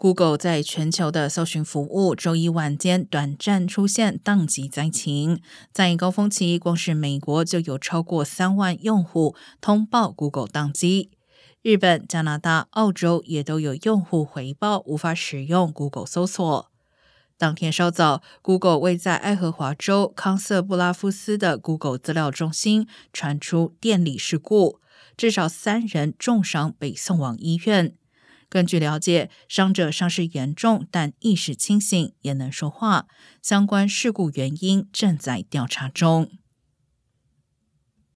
Google 在全球的搜寻服务周一晚间短暂出现宕机灾情，在高峰期，光是美国就有超过三万用户通报 Google 宕机，日本、加拿大、澳洲也都有用户回报无法使用 Google 搜索。当天稍早，Google 位在爱荷华州康瑟布拉夫斯的 Google 资料中心传出电力事故，至少三人重伤被送往医院。根据了解，伤者伤势严重，但意识清醒，也能说话。相关事故原因正在调查中。